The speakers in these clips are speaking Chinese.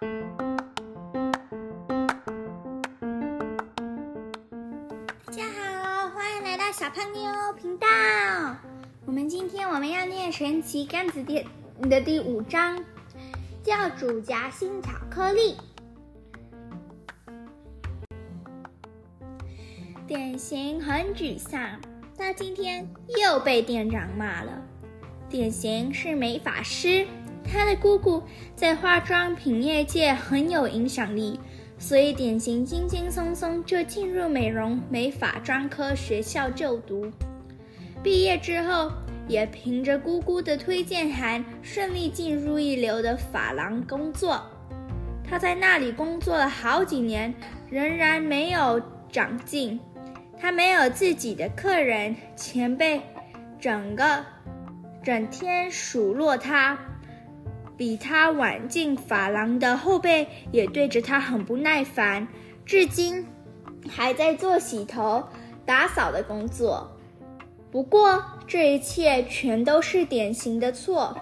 大家好，欢迎来到小胖妞频道。我们今天我们要念《神奇甘子店》的第五章，教主夹心巧克力。典型很沮丧，他今天又被店长骂了。典型是美发师，他的姑姑在化妆品业界很有影响力。所以，典型轻轻松松就进入美容美发专科学校就读。毕业之后，也凭着姑姑的推荐函，顺利进入一流的发廊工作。他在那里工作了好几年，仍然没有长进。他没有自己的客人，前辈整个整天数落他。比他晚进发廊的后辈也对着他很不耐烦，至今还在做洗头、打扫的工作。不过这一切全都是典型的错，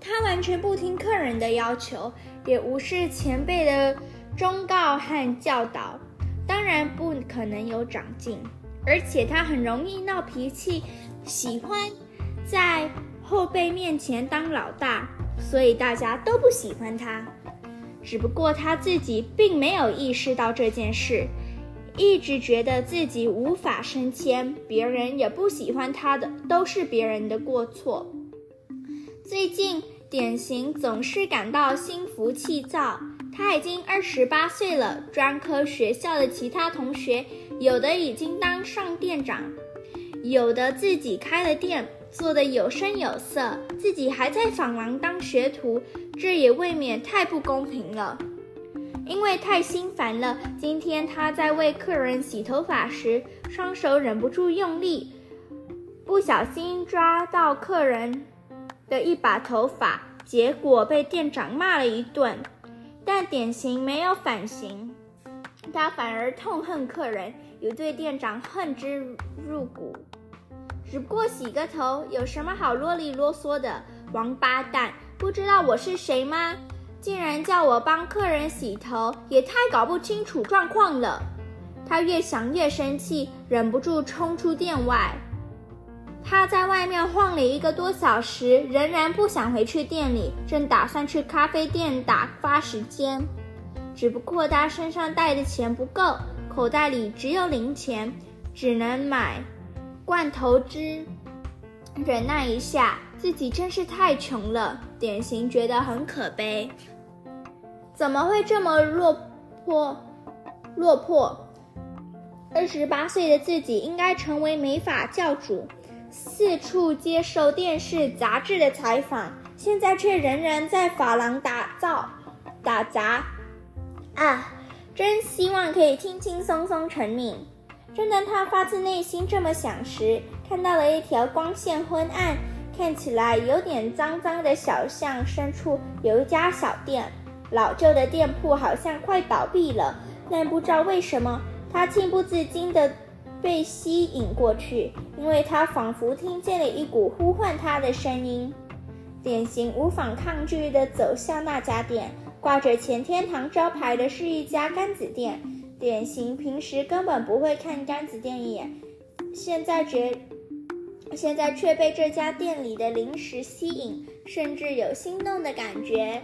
他完全不听客人的要求，也无视前辈的忠告和教导，当然不可能有长进。而且他很容易闹脾气，喜欢在后辈面前当老大。所以大家都不喜欢他，只不过他自己并没有意识到这件事，一直觉得自己无法升迁，别人也不喜欢他的，都是别人的过错。最近，典型总是感到心浮气躁。他已经二十八岁了，专科学校的其他同学，有的已经当上店长，有的自己开了店。做的有声有色，自己还在访廊当学徒，这也未免太不公平了。因为太心烦了，今天他在为客人洗头发时，双手忍不住用力，不小心抓到客人的一把头发，结果被店长骂了一顿。但典型没有反省，他反而痛恨客人，也对店长恨之入骨。只不过洗个头，有什么好啰里啰嗦的？王八蛋，不知道我是谁吗？竟然叫我帮客人洗头，也太搞不清楚状况了。他越想越生气，忍不住冲出店外。他在外面晃了一个多小时，仍然不想回去店里，正打算去咖啡店打发时间。只不过他身上带的钱不够，口袋里只有零钱，只能买。罐头汁，忍耐一下，自己真是太穷了。典型觉得很可悲，怎么会这么落魄？落魄。二十八岁的自己应该成为美发教主，四处接受电视、杂志的采访，现在却仍然在发廊打造、打杂。啊，真希望可以轻轻松松成名。正当他发自内心这么想时，看到了一条光线昏暗、看起来有点脏脏的小巷深处有一家小店。老旧的店铺好像快倒闭了，但不知道为什么，他情不自禁地被吸引过去，因为他仿佛听见了一股呼唤他的声音。典型无法抗拒地走向那家店，挂着前天堂招牌的是一家干子店。典型平时根本不会看柑子电影，现在觉，现在却被这家店里的零食吸引，甚至有心动的感觉。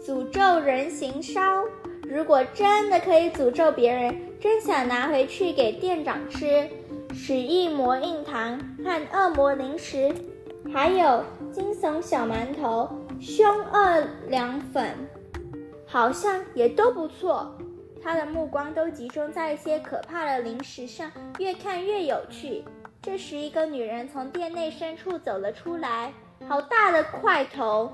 诅咒人形烧，如果真的可以诅咒别人，真想拿回去给店长吃。使一魔印糖和恶魔零食，还有惊悚小馒头、凶恶凉粉，好像也都不错。他的目光都集中在一些可怕的零食上，越看越有趣。这时，一个女人从店内深处走了出来，好大的块头！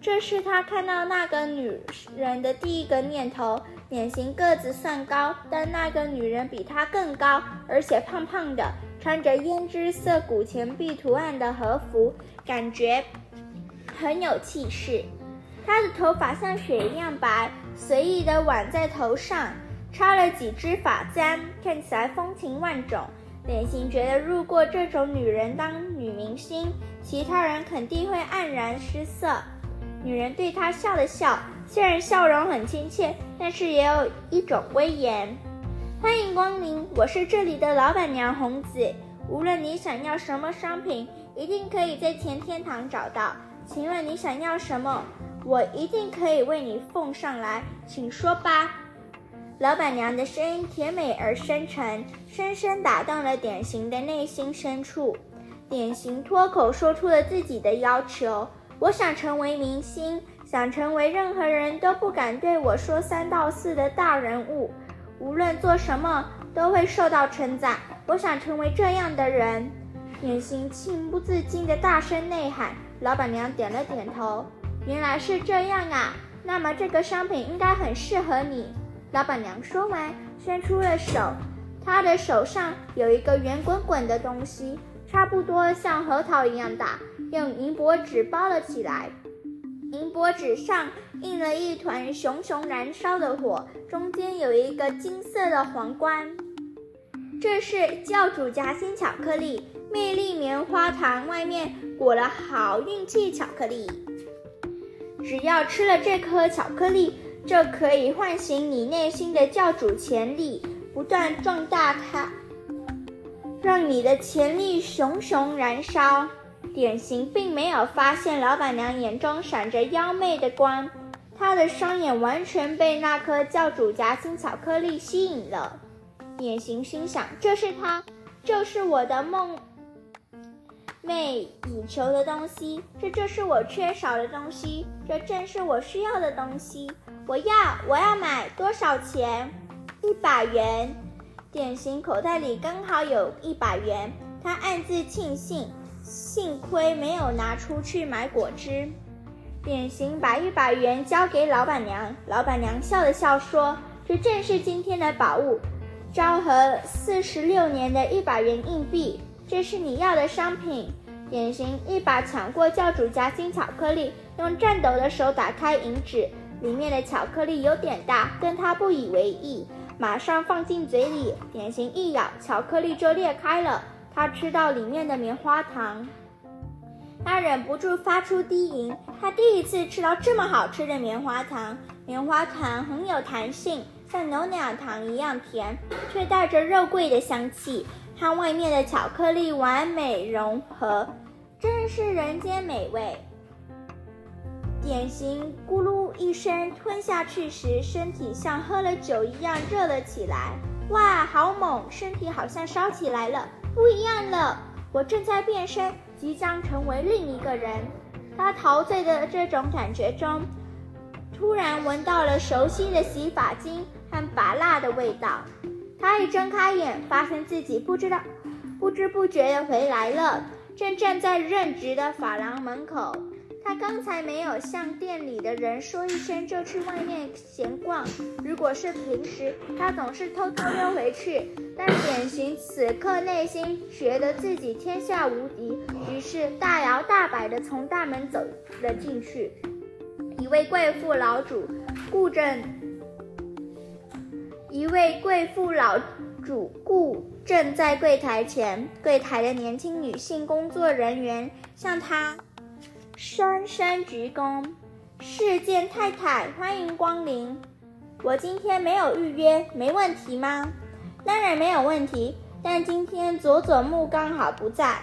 这是他看到那个女人的第一个念头。脸型个子算高，但那个女人比他更高，而且胖胖的，穿着胭脂色古钱币图案的和服，感觉很有气势。她的头发像雪一样白。随意的挽在头上，插了几支发簪，看起来风情万种。典型觉得，如果这种女人当女明星，其他人肯定会黯然失色。女人对他笑了笑，虽然笑容很亲切，但是也有一种威严。欢迎光临，我是这里的老板娘红子。无论你想要什么商品，一定可以在前天堂找到。请问你想要什么？我一定可以为你奉上来，请说吧。老板娘的声音甜美而深沉，深深打动了典型的内心深处。典型脱口说出了自己的要求：我想成为明星，想成为任何人都不敢对我说三道四的大人物。无论做什么都会受到称赞。我想成为这样的人。典型情不自禁地大声内喊。老板娘点了点头。原来是这样啊，那么这个商品应该很适合你。老板娘说完，伸出了手，她的手上有一个圆滚滚的东西，差不多像核桃一样大，用银箔纸包了起来。银箔纸上印了一团熊熊燃烧的火，中间有一个金色的皇冠。这是教主夹心巧克力，魅力棉花糖，外面裹了好运气巧克力。只要吃了这颗巧克力，就可以唤醒你内心的教主潜力，不断壮大它，让你的潜力熊熊燃烧。典型并没有发现老板娘眼中闪着妖媚的光，她的双眼完全被那颗教主夹心巧克力吸引了。典型心想：这是他，就是我的梦。寐以求的东西，这就是我缺少的东西，这正是我需要的东西。我要，我要买多少钱？一百元。典型口袋里刚好有一百元，他暗自庆幸，幸亏没有拿出去买果汁。典型把一百元交给老板娘，老板娘笑了笑说：“这正是今天的宝物，昭和四十六年的一百元硬币。”这是你要的商品。典型一把抢过教主夹心巧克力，用颤抖的手打开银纸，里面的巧克力有点大，但他不以为意，马上放进嘴里。典型一咬，巧克力就裂开了，他吃到里面的棉花糖，他忍不住发出低吟。他第一次吃到这么好吃的棉花糖，棉花糖很有弹性，像牛奶糖一样甜，却带着肉桂的香气。和外面的巧克力完美融合，真是人间美味。典型咕噜一声吞下去时，身体像喝了酒一样热了起来。哇，好猛！身体好像烧起来了，不一样了。我正在变身，即将成为另一个人。他陶醉的这种感觉中，突然闻到了熟悉的洗发精和拔蜡的味道。他一睁开眼，发现自己不知道、不知不觉的回来了，正站在任职的发廊门口。他刚才没有向店里的人说一声就去外面闲逛。如果是平时，他总是偷偷溜回去。但典型此刻内心觉得自己天下无敌，于是大摇大摆地从大门走了进去。一位贵妇老主顾着。一位贵妇老主顾正在柜台前，柜台的年轻女性工作人员向她深深鞠躬。是见太太，欢迎光临。我今天没有预约，没问题吗？当然没有问题，但今天佐佐木刚好不在。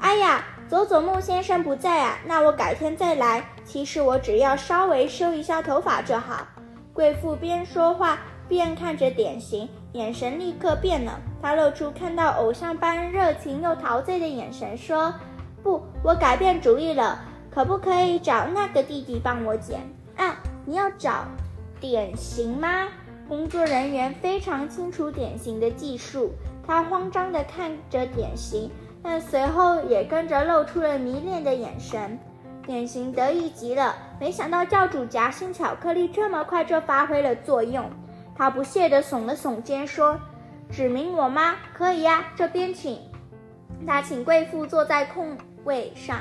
哎呀，佐佐木先生不在啊，那我改天再来。其实我只要稍微修一下头发就好。贵妇边说话。便看着典型，眼神立刻变了。他露出看到偶像般热情又陶醉的眼神，说：“不，我改变主意了，可不可以找那个弟弟帮我剪？啊，你要找典型吗？”工作人员非常清楚典型的技术，他慌张地看着典型，但随后也跟着露出了迷恋的眼神。典型得意极了，没想到教主夹心巧克力这么快就发挥了作用。他不屑地耸了耸肩，说：“指明我吗？可以呀，这边请。”他请贵妇坐在空位上。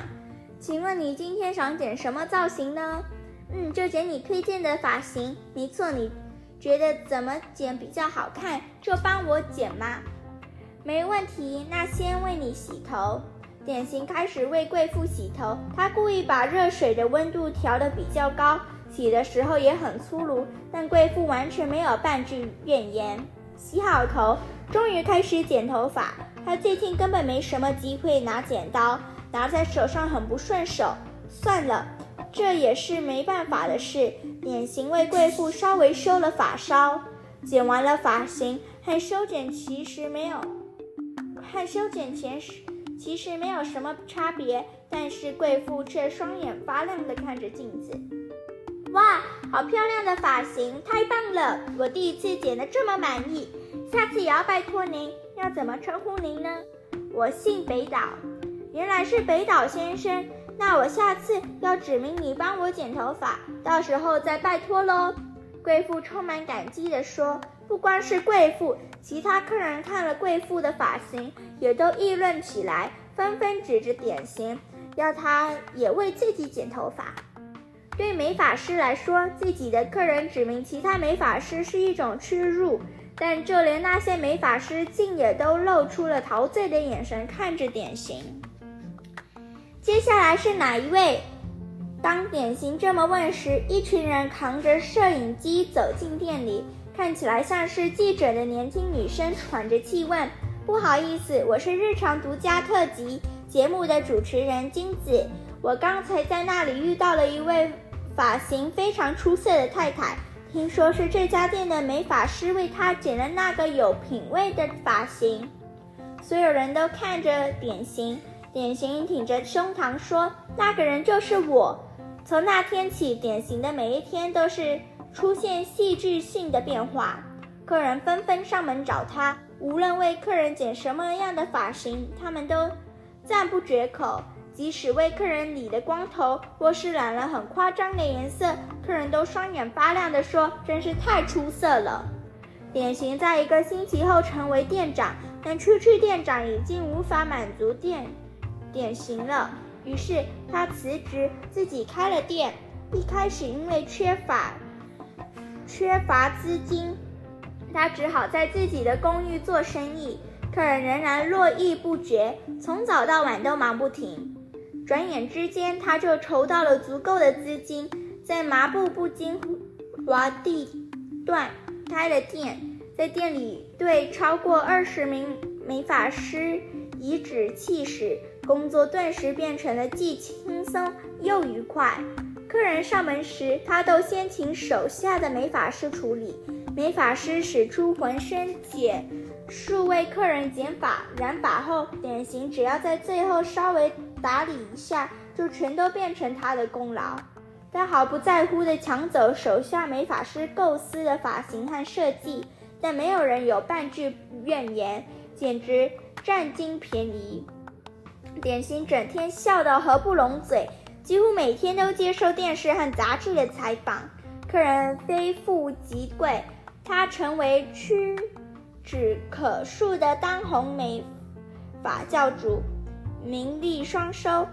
请问你今天想剪什么造型呢？嗯，就剪你推荐的发型。没错，你觉得怎么剪比较好看，就帮我剪吗？没问题。那先为你洗头。典型开始为贵妇洗头。他故意把热水的温度调得比较高。洗的时候也很粗鲁，但贵妇完全没有半句怨言。洗好头，终于开始剪头发。她最近根本没什么机会拿剪刀，拿在手上很不顺手。算了，这也是没办法的事。典型为贵妇稍微修了发梢，剪完了发型，和修剪其实没有，和修剪前时其实没有什么差别。但是贵妇却双眼发亮地看着镜子。哇，好漂亮的发型，太棒了！我第一次剪得这么满意，下次也要拜托您。要怎么称呼您呢？我姓北岛。原来是北岛先生，那我下次要指明你帮我剪头发，到时候再拜托喽。贵妇充满感激地说。不光是贵妇，其他客人看了贵妇的发型，也都议论起来，纷纷指着典型，要他也为自己剪头发。对美发师来说，自己的客人指明其他美发师是一种屈辱，但就连那些美发师竟也都露出了陶醉的眼神看着典型。接下来是哪一位？当典型这么问时，一群人扛着摄影机走进店里，看起来像是记者的年轻女生喘着气问：“不好意思，我是日常独家特辑节目的主持人金子，我刚才在那里遇到了一位。”发型非常出色的太太，听说是这家店的美发师为她剪了那个有品味的发型。所有人都看着典型，典型挺着胸膛说：“那个人就是我。”从那天起，典型的每一天都是出现戏剧性的变化。客人纷纷上门找他，无论为客人剪什么样的发型，他们都赞不绝口。即使为客人理的光头，或是染了很夸张的颜色，客人都双眼发亮地说：“真是太出色了。”典型在一个星期后成为店长，但区区店长已经无法满足店典型了。于是他辞职，自己开了店。一开始因为缺乏缺乏资金，他只好在自己的公寓做生意。客人仍然络绎不绝，从早到晚都忙不停。转眼之间，他就筹到了足够的资金，在麻布不精华地段开了店。在店里，对超过二十名美发师颐指气使，工作顿时变成了既轻松又愉快。客人上门时，他都先请手下的美发师处理。美发师使出浑身解数为客人剪发、染发后，典型只要在最后稍微。打理一下，就全都变成他的功劳。他毫不在乎地抢走手下美发师构思的发型和设计，但没有人有半句怨言，简直占尽便宜。点心整天笑得合不拢嘴，几乎每天都接受电视和杂志的采访。客人非富即贵，他成为屈指可数的当红美发教主。名利双收，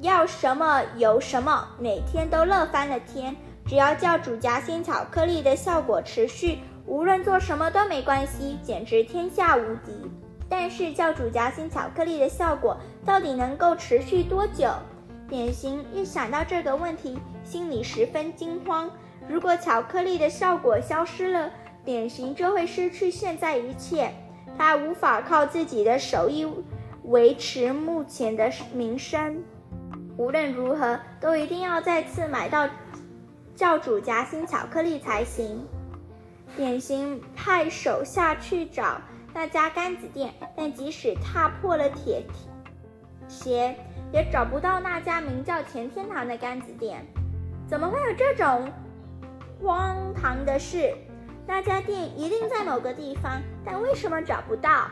要什么有什么，每天都乐翻了天。只要教主夹心巧克力的效果持续，无论做什么都没关系，简直天下无敌。但是教主夹心巧克力的效果到底能够持续多久？典型一想到这个问题，心里十分惊慌。如果巧克力的效果消失了，典型就会失去现在一切，他无法靠自己的手艺。维持目前的名声，无论如何都一定要再次买到教主夹心巧克力才行。典型派手下去找那家柑子店，但即使踏破了铁鞋，也找不到那家名叫钱天堂的柑子店。怎么会有这种荒唐的事？那家店一定在某个地方，但为什么找不到？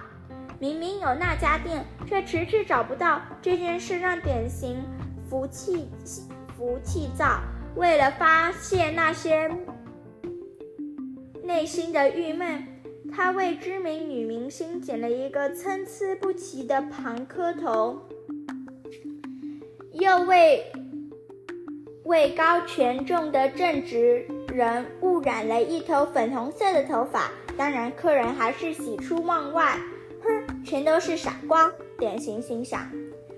明明有那家店，却迟迟找不到。这件事让典型福气服气躁。为了发泄那些内心的郁闷，他为知名女明星剪了一个参差不齐的庞磕头，又为位高权重的正直人误染了一头粉红色的头发。当然，客人还是喜出望外。全都是傻瓜！典型心想。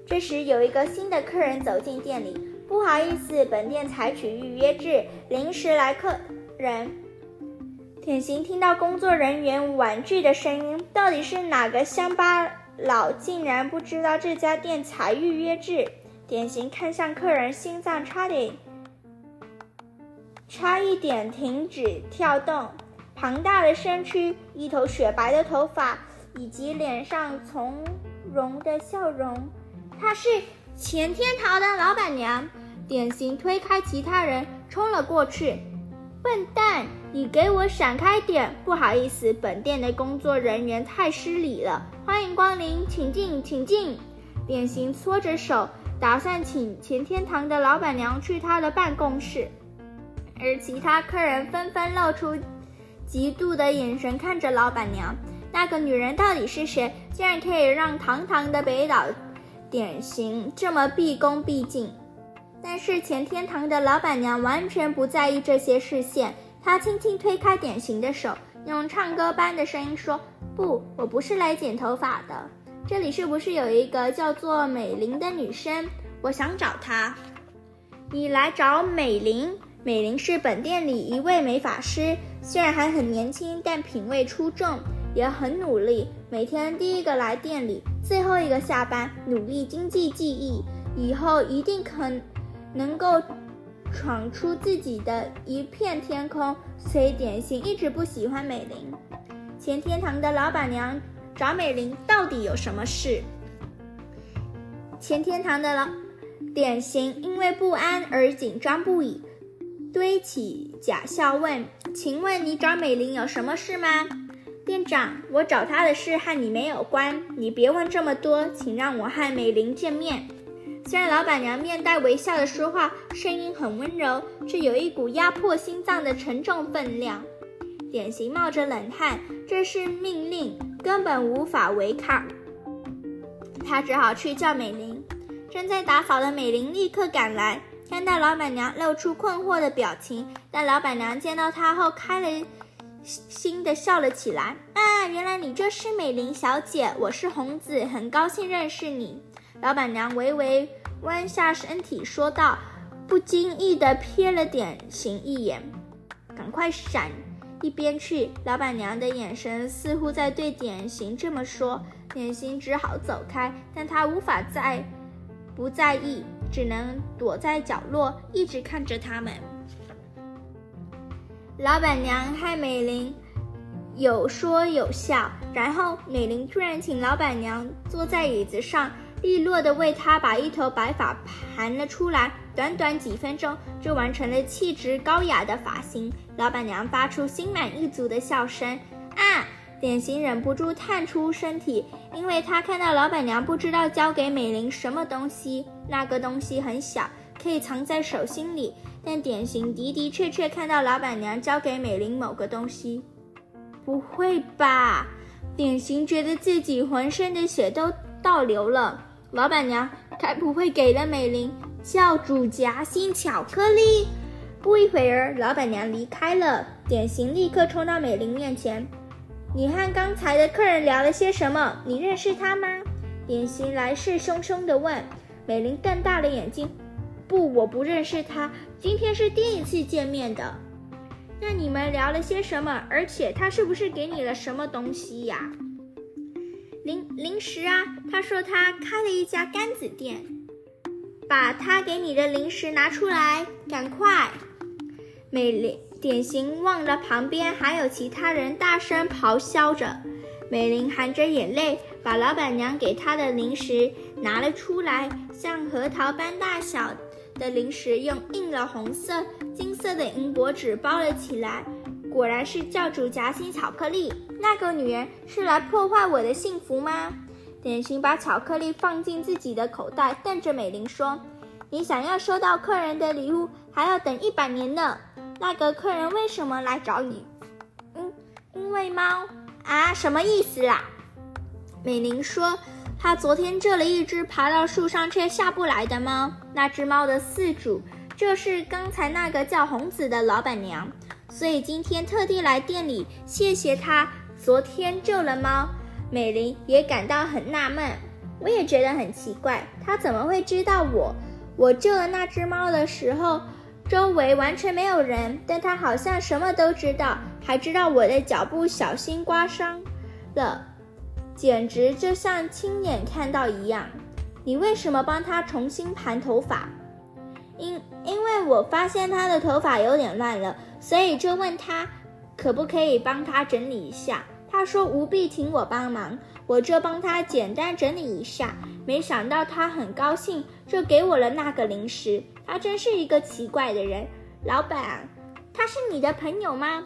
这时，有一个新的客人走进店里，不好意思，本店采取预约制，临时来客人。典型听到工作人员婉拒的声音，到底是哪个乡巴佬竟然不知道这家店采预约制？典型看向客人，心脏差点差一点停止跳动。庞大的身躯，一头雪白的头发，以及脸上从容的笑容，她是钱天堂的老板娘。典型推开其他人，冲了过去。笨蛋，你给我闪开点！不好意思，本店的工作人员太失礼了。欢迎光临，请进，请进。典型搓着手，打算请钱天堂的老板娘去他的办公室，而其他客人纷纷露出。嫉妒的眼神看着老板娘，那个女人到底是谁？竟然可以让堂堂的北岛典型这么毕恭毕敬？但是前天堂的老板娘完全不在意这些视线，她轻轻推开典型的手，用唱歌般的声音说：“不，我不是来剪头发的。这里是不是有一个叫做美玲的女生？我想找她。你来找美玲？美玲是本店里一位美发师。”虽然还很年轻，但品味出众，也很努力。每天第一个来店里，最后一个下班，努力经济技艺，以后一定可能够闯出自己的一片天空。所以点心一直不喜欢美玲。前天堂的老板娘找美玲到底有什么事？前天堂的老点心因为不安而紧张不已。堆起假笑问：“请问你找美玲有什么事吗？”店长，我找她的事和你没有关，你别问这么多，请让我和美玲见面。虽然老板娘面带微笑的说话，声音很温柔，却有一股压迫心脏的沉重分量。典型冒着冷汗，这是命令，根本无法违抗。他只好去叫美玲。正在打扫的美玲立刻赶来。看到老板娘露出困惑的表情，但老板娘见到她后开了心的笑了起来。啊，原来你就是美玲小姐，我是红子，很高兴认识你。老板娘微微弯下身体说道，不经意的瞥了典型一眼，赶快闪一边去。老板娘的眼神似乎在对典型这么说，典型只好走开，但他无法再不在意。只能躲在角落，一直看着他们。老板娘和美玲有说有笑，然后美玲突然请老板娘坐在椅子上，利落的为她把一头白发盘了出来。短短几分钟就完成了气质高雅的发型。老板娘发出心满意足的笑声。啊！典型忍不住探出身体，因为他看到老板娘不知道交给美玲什么东西。那个东西很小，可以藏在手心里。但典型的的确确看到老板娘交给美玲某个东西。不会吧？典型觉得自己浑身的血都倒流了。老板娘该不会给了美玲教主夹心巧克力？不一会儿，老板娘离开了。典型立刻冲到美玲面前。你和刚才的客人聊了些什么？你认识他吗？典型来势汹汹地问。美玲瞪大了眼睛，不，我不认识他，今天是第一次见面的。那你们聊了些什么？而且他是不是给你了什么东西呀？零零食啊，他说他开了一家干子店。把他给你的零食拿出来，赶快！美玲。典型望了旁边还有其他人，大声咆哮着。美玲含着眼泪，把老板娘给她的零食拿了出来，像核桃般大小的零食，用印了红色、金色的银箔纸包了起来。果然是教主夹心巧克力。那个女人是来破坏我的幸福吗？典型把巧克力放进自己的口袋，瞪着美玲说：“你想要收到客人的礼物，还要等一百年呢。”那个客人为什么来找你？嗯，因为猫啊，什么意思啊？美玲说，他昨天救了一只爬到树上却下不来的猫。那只猫的饲主就是刚才那个叫红子的老板娘，所以今天特地来店里谢谢她昨天救了猫。美玲也感到很纳闷，我也觉得很奇怪，她怎么会知道我？我救了那只猫的时候，周围完全没有人，但他好像什么都知道，还知道我的脚不小心刮伤了，简直就像亲眼看到一样。你为什么帮他重新盘头发？因因为我发现他的头发有点乱了，所以就问他可不可以帮他整理一下。他说务必请我帮忙，我就帮他简单整理一下。没想到他很高兴，就给我了那个零食。他真是一个奇怪的人。老板，他是你的朋友吗？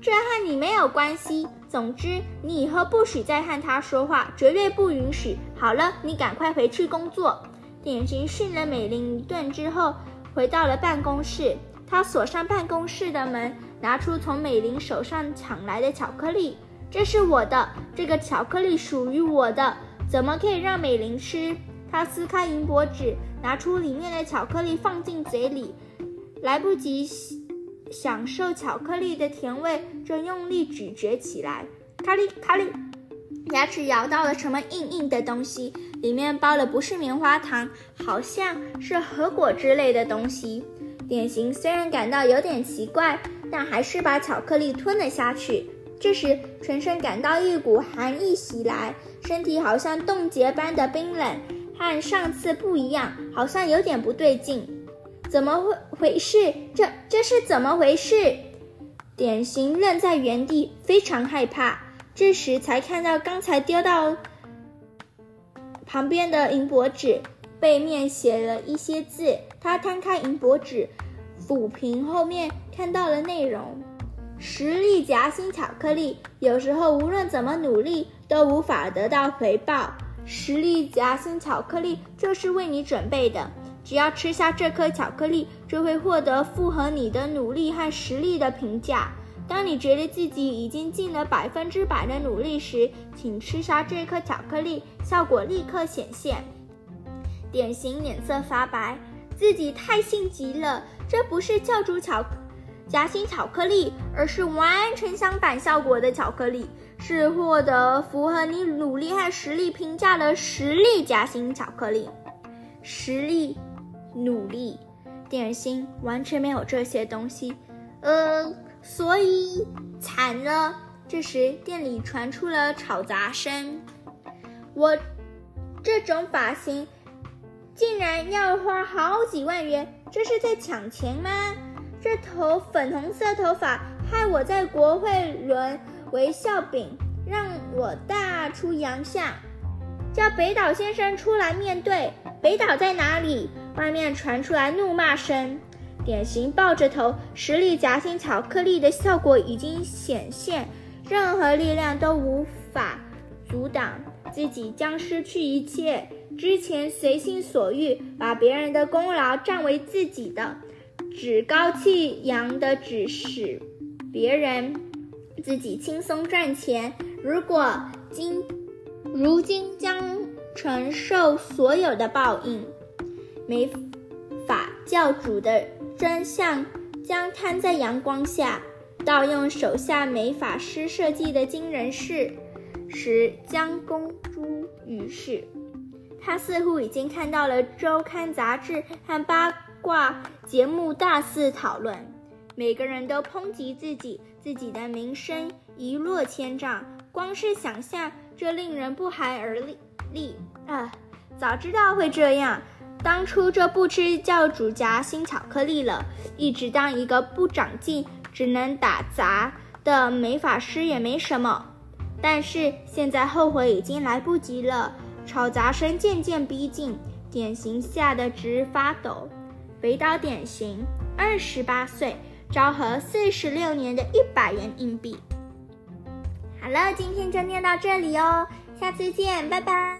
这和你没有关系。总之，你以后不许再和他说话，绝对不允许。好了，你赶快回去工作。典型训了美玲一顿之后，回到了办公室。他锁上办公室的门，拿出从美玲手上抢来的巧克力。这是我的，这个巧克力属于我的。怎么可以让美玲吃？他撕开银箔纸，拿出里面的巧克力放进嘴里，来不及享受巧克力的甜味，正用力咀嚼起来。咔哩咔哩，牙齿咬到了什么硬硬的东西，里面包的不是棉花糖，好像是核果之类的东西。典型虽然感到有点奇怪，但还是把巧克力吞了下去。这时，全身感到一股寒意袭来，身体好像冻结般的冰冷，和上次不一样，好像有点不对劲。怎么回回事？这这是怎么回事？典型愣在原地，非常害怕。这时才看到刚才丢到旁边的银箔纸，背面写了一些字。他摊开银箔纸，抚平后面，看到了内容。实力夹心巧克力，有时候无论怎么努力都无法得到回报。实力夹心巧克力就是为你准备的，只要吃下这颗巧克力，就会获得符合你的努力和实力的评价。当你觉得自己已经尽了百分之百的努力时，请吃下这颗巧克力，效果立刻显现。典型脸色发白，自己太性急了，这不是教主巧。夹心巧克力，而是完全相反效果的巧克力，是获得符合你努力和实力评价的实力夹心巧克力。实力、努力、点心完全没有这些东西，呃，所以惨了。这时店里传出了吵杂声，我这种发型竟然要花好几万元，这是在抢钱吗？这头粉红色头发害我在国会沦为笑柄，让我大出洋相。叫北岛先生出来面对。北岛在哪里？外面传出来怒骂声。典型抱着头，实力夹心巧克力的效果已经显现，任何力量都无法阻挡，自己将失去一切。之前随心所欲，把别人的功劳占为自己的。趾高气扬的指使别人，自己轻松赚钱。如果今如今将承受所有的报应，没法教主的真相将摊在阳光下。盗用手下美法师设计的惊人事实将公诸于世。他似乎已经看到了周刊杂志和八。卦节目大肆讨论，每个人都抨击自己，自己的名声一落千丈。光是想象，就令人不寒而栗啊！早知道会这样，当初就不吃教主夹心巧克力了，一直当一个不长进、只能打杂的美法师也没什么。但是现在后悔已经来不及了。吵杂声渐渐逼近，典型吓得直发抖。北岛典型，二十八岁，昭和四十六年的一百元硬币。好了，今天就念到这里哦，下次见，拜拜。